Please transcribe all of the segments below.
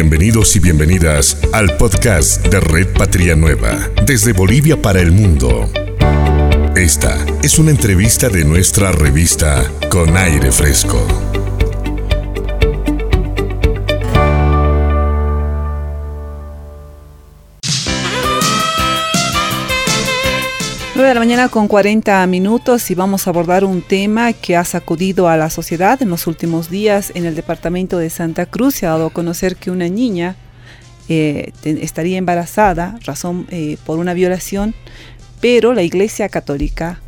Bienvenidos y bienvenidas al podcast de Red Patria Nueva, desde Bolivia para el mundo. Esta es una entrevista de nuestra revista Con Aire Fresco. Mañana con 40 minutos y vamos a abordar un tema que ha sacudido a la sociedad en los últimos días en el departamento de Santa Cruz. Se ha dado a conocer que una niña eh, estaría embarazada, razón eh, por una violación, pero la Iglesia Católica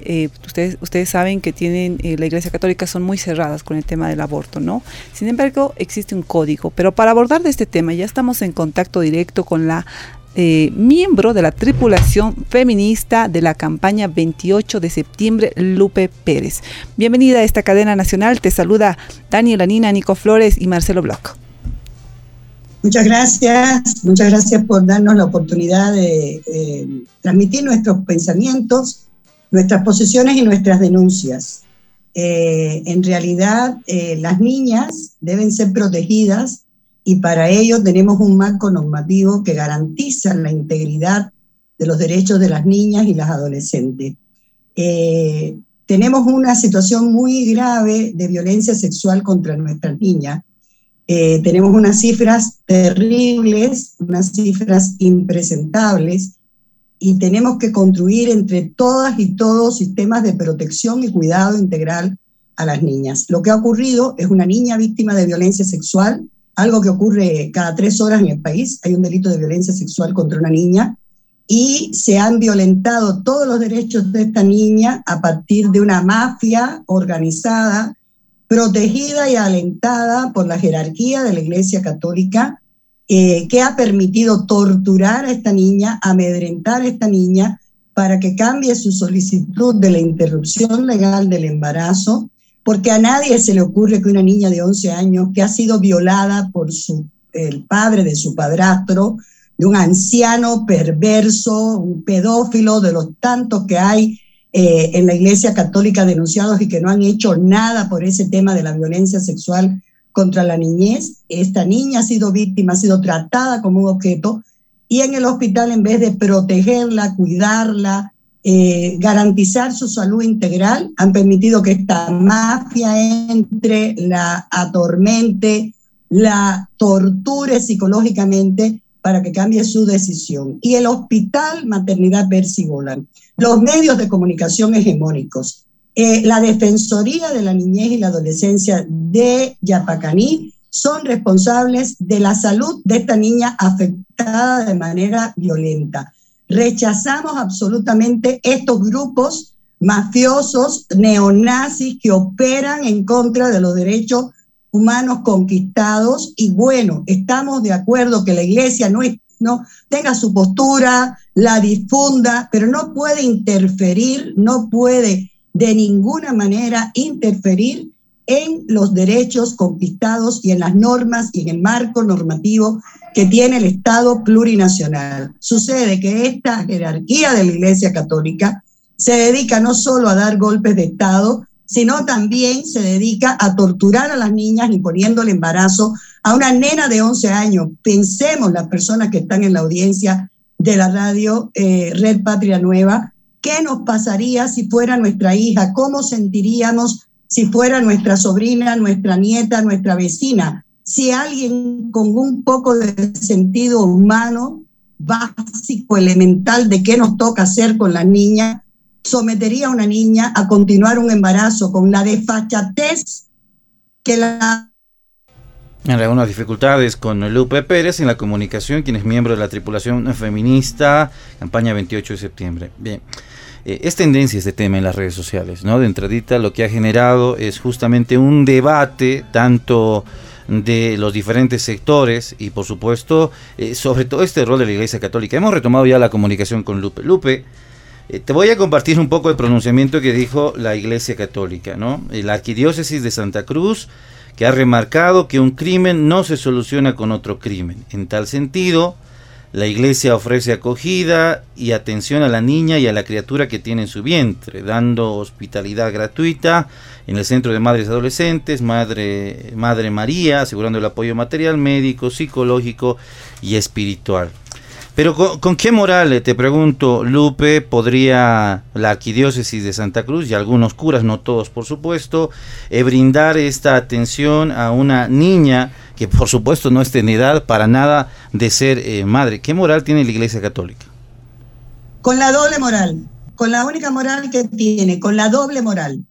eh, ustedes, ustedes saben que tienen, la Iglesia Católica son muy cerradas con el tema del aborto, ¿no? Sin embargo, existe un código, pero para abordar este tema ya estamos en contacto directo con la eh, miembro de la tripulación feminista de la campaña 28 de septiembre, Lupe Pérez. Bienvenida a esta cadena nacional. Te saluda Daniela Nina, Nico Flores y Marcelo Bloch. Muchas gracias, muchas gracias por darnos la oportunidad de transmitir nuestros pensamientos, nuestras posiciones y nuestras denuncias. Eh, en realidad, eh, las niñas deben ser protegidas y para ello tenemos un marco normativo que garantiza la integridad de los derechos de las niñas y las adolescentes. Eh, tenemos una situación muy grave de violencia sexual contra nuestras niñas. Eh, tenemos unas cifras terribles, unas cifras impresentables, y tenemos que construir entre todas y todos sistemas de protección y cuidado integral a las niñas. Lo que ha ocurrido es una niña víctima de violencia sexual algo que ocurre cada tres horas en el país. Hay un delito de violencia sexual contra una niña y se han violentado todos los derechos de esta niña a partir de una mafia organizada, protegida y alentada por la jerarquía de la Iglesia Católica, eh, que ha permitido torturar a esta niña, amedrentar a esta niña para que cambie su solicitud de la interrupción legal del embarazo porque a nadie se le ocurre que una niña de 11 años que ha sido violada por el padre de su padrastro, de un anciano perverso, un pedófilo, de los tantos que hay eh, en la Iglesia Católica denunciados y que no han hecho nada por ese tema de la violencia sexual contra la niñez. Esta niña ha sido víctima, ha sido tratada como un objeto y en el hospital en vez de protegerla, cuidarla, eh, garantizar su salud integral, han permitido que esta mafia entre, la atormente, la torture psicológicamente para que cambie su decisión. Y el hospital Maternidad Percy los medios de comunicación hegemónicos, eh, la Defensoría de la Niñez y la Adolescencia de Yapacaní son responsables de la salud de esta niña afectada de manera violenta. Rechazamos absolutamente estos grupos mafiosos neonazis que operan en contra de los derechos humanos conquistados. Y bueno, estamos de acuerdo que la iglesia no, no tenga su postura, la difunda, pero no puede interferir, no puede de ninguna manera interferir en los derechos conquistados y en las normas y en el marco normativo que tiene el Estado plurinacional. Sucede que esta jerarquía de la Iglesia Católica se dedica no solo a dar golpes de Estado, sino también se dedica a torturar a las niñas imponiendo el embarazo a una nena de 11 años. Pensemos las personas que están en la audiencia de la radio eh, Red Patria Nueva, ¿qué nos pasaría si fuera nuestra hija? ¿Cómo sentiríamos si fuera nuestra sobrina, nuestra nieta, nuestra vecina? si alguien con un poco de sentido humano, básico, elemental de qué nos toca hacer con la niña, sometería a una niña a continuar un embarazo con la desfachatez que la... En algunas dificultades con Lupe Pérez en la comunicación, quien es miembro de la tripulación feminista, campaña 28 de septiembre. Bien. Eh, es tendencia este tema en las redes sociales, ¿no? De entradita lo que ha generado es justamente un debate tanto de los diferentes sectores y por supuesto eh, sobre todo este rol de la Iglesia Católica. Hemos retomado ya la comunicación con Lupe. Lupe, eh, te voy a compartir un poco el pronunciamiento que dijo la Iglesia Católica, ¿no? La Arquidiócesis de Santa Cruz, que ha remarcado que un crimen no se soluciona con otro crimen. En tal sentido, la iglesia ofrece acogida y atención a la niña y a la criatura que tiene en su vientre, dando hospitalidad gratuita en el Centro de Madres Adolescentes, Madre, Madre María, asegurando el apoyo material, médico, psicológico y espiritual. Pero ¿con, qué moral, eh, te pregunto, Lupe, podría la arquidiócesis de Santa Cruz y algunos curas, no todos por supuesto, eh, brindar esta atención a una niña que por supuesto no está en edad para nada de ser eh, madre? ¿Qué moral tiene la Iglesia Católica? Con la doble moral, con la única moral que tiene, con la doble moral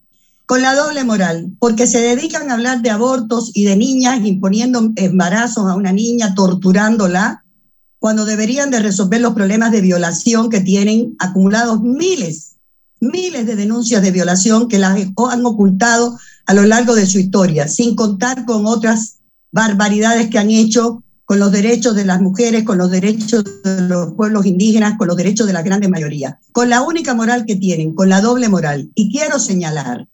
con la doble moral, porque se dedican a hablar de abortos y de niñas imponiendo embarazos a una niña, torturándola, cuando deberían de resolver los problemas de violación que tienen acumulados miles, miles de denuncias de violación que las han ocultado a lo largo de su historia, sin contar con otras barbaridades que han hecho con los derechos de las mujeres, con los derechos de los pueblos indígenas, con los derechos de la grande mayoría, con la única moral que tienen, con la doble moral. Y quiero señalar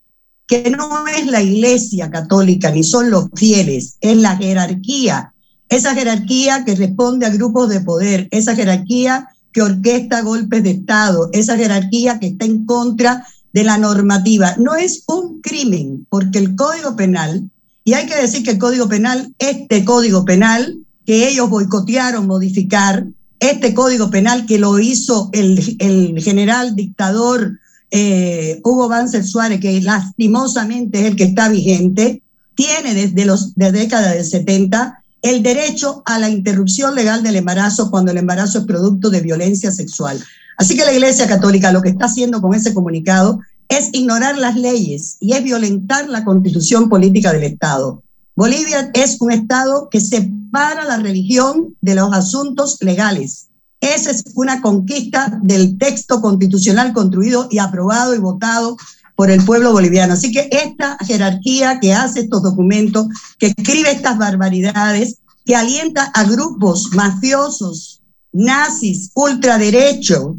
que no es la iglesia católica ni son los fieles, es la jerarquía esa jerarquía que responde a grupos de poder, esa jerarquía que orquesta golpes de Estado, esa jerarquía que está en contra de la normativa. No es un crimen, porque el Código Penal, y hay que decir que el Código Penal, este Código Penal que ellos boicotearon modificar, este Código Penal que lo hizo el, general dictador eh, Hugo Banzer Suárez, que lastimosamente es el que está vigente, tiene desde los de década del 70 el derecho a la interrupción legal del embarazo cuando el embarazo es producto de violencia sexual. Así que la Iglesia Católica lo que está haciendo con ese comunicado es ignorar las leyes y es violentar la constitución política del Estado. Bolivia es un Estado que separa la religión de los asuntos legales. Esa es una conquista del texto constitucional construido y aprobado y votado por el pueblo boliviano. Así que esta jerarquía que hace estos documentos, que escribe estas barbaridades, que alienta a grupos mafiosos, nazis, ultraderecho,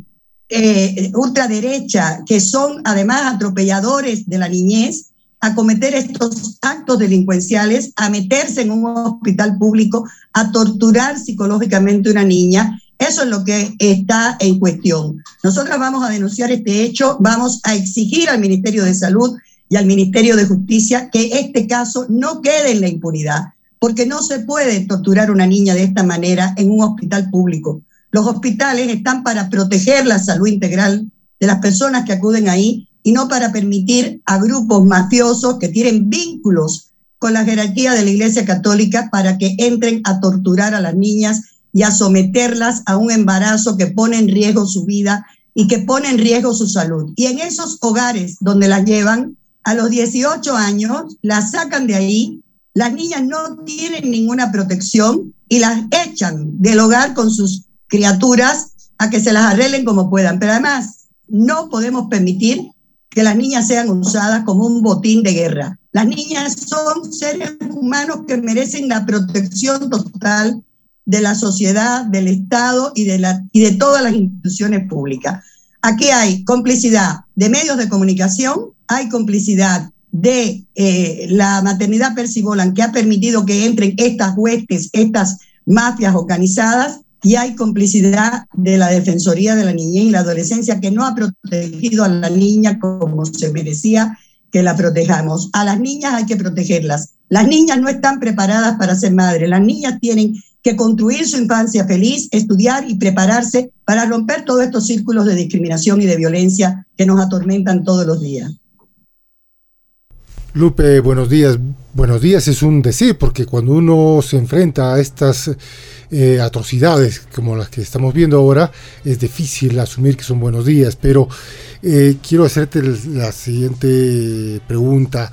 eh, ultraderecha, que son además atropelladores de la niñez, a cometer estos actos delincuenciales, a meterse en un hospital público, a torturar psicológicamente a una niña eso es lo que está en cuestión. Nosotros vamos a denunciar este hecho, vamos a exigir al Ministerio de Salud y al Ministerio de Justicia que este caso no quede en la impunidad, porque no se puede torturar a una niña de esta manera en un hospital público. Los hospitales están para proteger la salud integral de las personas que acuden ahí y no para permitir a grupos mafiosos que tienen vínculos con la jerarquía de la Iglesia Católica para que entren a torturar a las niñas y a someterlas a un embarazo que pone en riesgo su vida y que pone en riesgo su salud. Y en esos hogares donde las llevan, a los 18 años, las sacan de ahí, las niñas no tienen ninguna protección y las echan del hogar con sus criaturas a que se las arreglen como puedan. Pero además, no podemos permitir que las niñas sean usadas como un botín de guerra. Las niñas son seres humanos que merecen la protección total de la sociedad, del Estado y de, la, y de todas las instituciones públicas. Aquí hay complicidad de medios de comunicación, hay complicidad de eh, la maternidad Percibolan que ha permitido que entren estas huestes, estas mafias organizadas, y hay complicidad de la Defensoría de la Niñez y la Adolescencia que no ha protegido a la niña como se merecía que la protejamos. A las niñas hay que protegerlas. Las niñas no están preparadas para ser madres. Las niñas tienen que construir su infancia feliz, estudiar y prepararse para romper todos estos círculos de discriminación y de violencia que nos atormentan todos los días. Lupe, buenos días. Buenos días es un decir, porque cuando uno se enfrenta a estas eh, atrocidades como las que estamos viendo ahora, es difícil asumir que son buenos días, pero eh, quiero hacerte la siguiente pregunta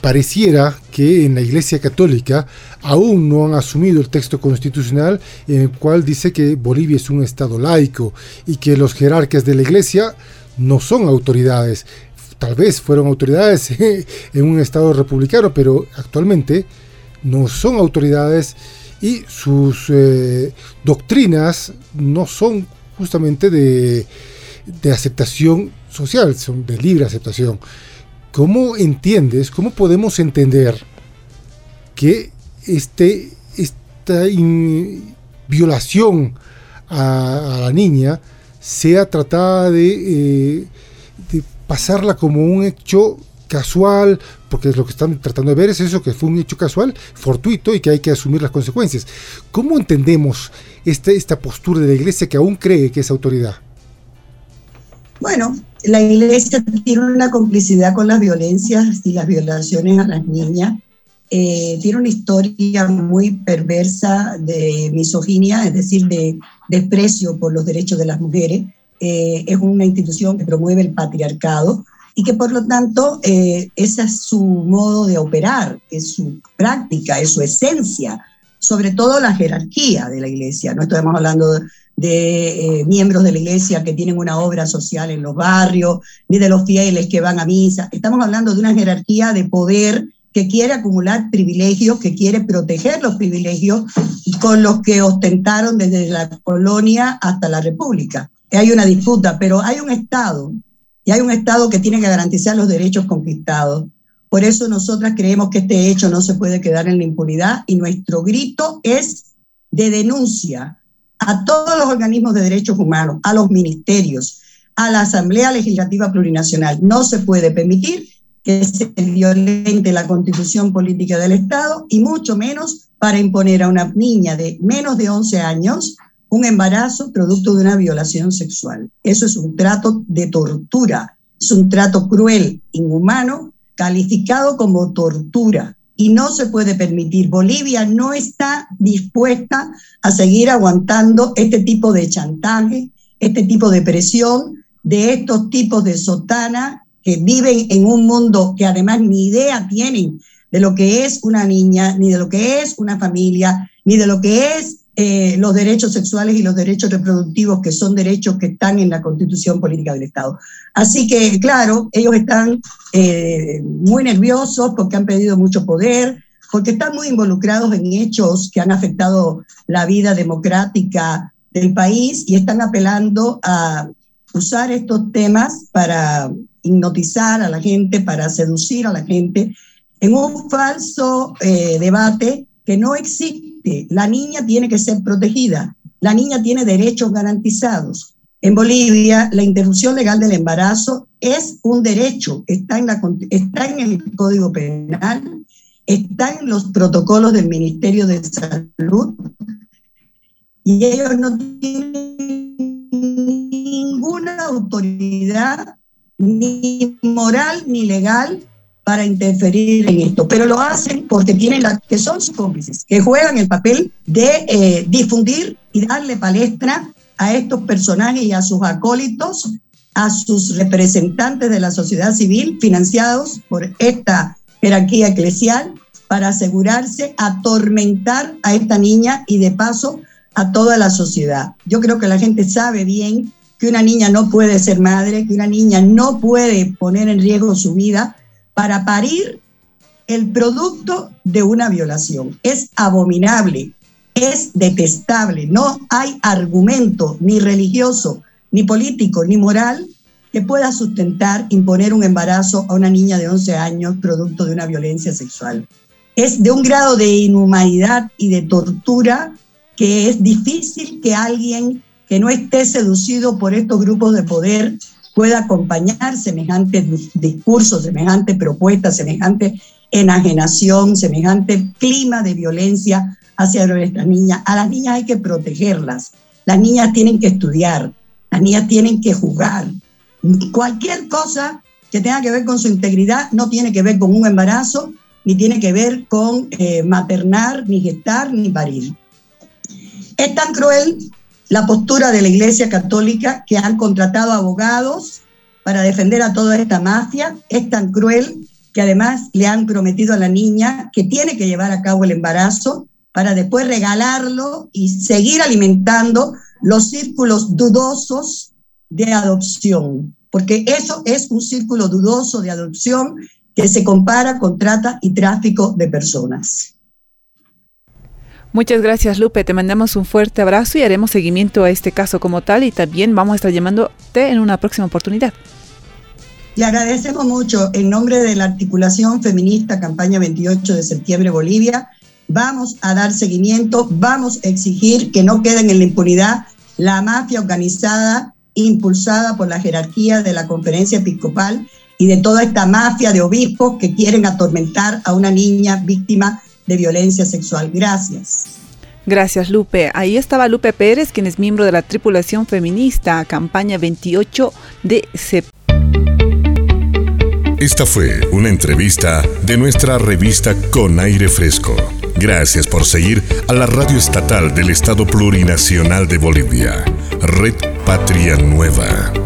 pareciera que en la Iglesia Católica aún no han asumido el texto constitucional en el cual dice que Bolivia es un Estado laico y que los jerarcas de la Iglesia no son autoridades. Tal vez fueron autoridades en un Estado republicano, pero actualmente no son autoridades y sus eh, doctrinas no son justamente de, de aceptación social, son de libre aceptación. ¿Cómo entiendes, cómo podemos entender que este, esta violación a, la niña sea tratada de, de pasarla como un hecho casual, porque es lo que están tratando de ver es eso, que fue un hecho casual, fortuito y que hay que asumir las consecuencias. ¿Cómo entendemos esta, esta postura de la iglesia que aún cree que es autoridad? Bueno, la iglesia tiene una complicidad con las violencias y las violaciones a las niñas. Eh, tiene una historia muy perversa de misoginia, es decir, de desprecio por los derechos de las mujeres. Eh, es una institución que promueve el patriarcado y que por lo tanto eh, ese es su modo de operar, es su práctica, es su esencia, sobre todo la jerarquía de la iglesia. No estamos hablando de, eh, miembros de la iglesia que tienen una obra social en los barrios, ni de los fieles que van a misa. Estamos hablando de una jerarquía de poder que quiere acumular privilegios, que quiere proteger los privilegios con los que ostentaron desde la colonia hasta la república. Hay una disputa, pero hay un Estado y hay un Estado que tiene que garantizar los derechos conquistados. Por eso nosotras creemos que este hecho no se puede quedar en la impunidad y nuestro grito es de denuncia a todos los organismos de derechos humanos, a los ministerios, a la Asamblea Legislativa Plurinacional. No se puede permitir que se violente la constitución política del Estado y mucho menos para imponer a una niña de menos de 11 años un embarazo producto de una violación sexual. Eso es un trato de tortura, es un trato cruel, inhumano, calificado como tortura y no se puede permitir. Bolivia no está dispuesta a seguir aguantando este tipo de chantaje, este tipo de presión de estos tipos de sotana que viven en un mundo que además ni idea tienen de lo que es una niña, ni de lo que es una familia, ni de lo que es eh, los derechos sexuales y los derechos reproductivos, que son derechos que están en la constitución política del Estado. Así que, claro, ellos están eh, muy nerviosos porque han pedido mucho poder, porque están muy involucrados en hechos que han afectado la vida democrática del país y están apelando a usar estos temas para hipnotizar a la gente, para seducir a la gente en un falso eh, debate que no existe la niña tiene que ser protegida, la niña tiene derechos garantizados. En Bolivia, la interrupción legal del embarazo es un derecho, está en, la, está en el Código Penal, está en los protocolos del Ministerio de Salud y ellos no tienen ninguna autoridad ni moral ni legal para interferir en esto, pero lo hacen porque tienen la, que son sus cómplices, que juegan el papel de eh, difundir y darle palestra a estos personajes y a sus acólitos, a sus representantes de la sociedad civil financiados por esta jerarquía eclesial para asegurarse atormentar a esta niña y de paso a toda la sociedad. Yo creo que la gente sabe bien que una niña no puede ser madre, que una niña no puede poner en riesgo su vida para parir el producto de una violación. Es abominable, es detestable. No hay argumento ni religioso, ni político, ni moral que pueda sustentar imponer un embarazo a una niña de 11 años producto de una violencia sexual. Es de un grado de inhumanidad y de tortura que es difícil que alguien que no esté seducido por estos grupos de poder pueda acompañar semejante discurso, semejante propuesta, semejante enajenación, semejante clima de violencia hacia nuestras niñas. A las niñas hay que protegerlas. Las niñas tienen que estudiar, las niñas tienen que jugar. Cualquier cosa que tenga que ver con su integridad no tiene que ver con un embarazo, ni tiene que ver con eh, maternar, ni gestar, ni parir. Es tan cruel la postura de la Iglesia Católica que han contratado abogados para defender a toda esta mafia es tan cruel que además le han prometido a la niña que tiene que llevar a cabo el embarazo para después regalarlo y seguir alimentando los círculos dudosos de adopción, porque eso es un círculo dudoso de adopción que se compara con trata y tráfico de personas. Muchas gracias Lupe, te mandamos un fuerte abrazo y haremos seguimiento a este caso como tal y también vamos a estar llamándote en una próxima oportunidad. Le agradecemos mucho en nombre de la articulación feminista Campaña 28 de septiembre Bolivia vamos a dar seguimiento, vamos a exigir que no queden en la impunidad la mafia organizada, impulsada por la jerarquía de la conferencia episcopal y de toda esta mafia de obispos que quieren atormentar a una niña víctima de violencia sexual. Gracias. Gracias, Lupe. Ahí estaba Lupe Pérez, quien es miembro de la tripulación feminista, campaña 28 de septiembre. Esta fue una entrevista de nuestra revista Con Aire Fresco. Gracias por seguir a la radio estatal del Estado Plurinacional de Bolivia, Red Patria Nueva.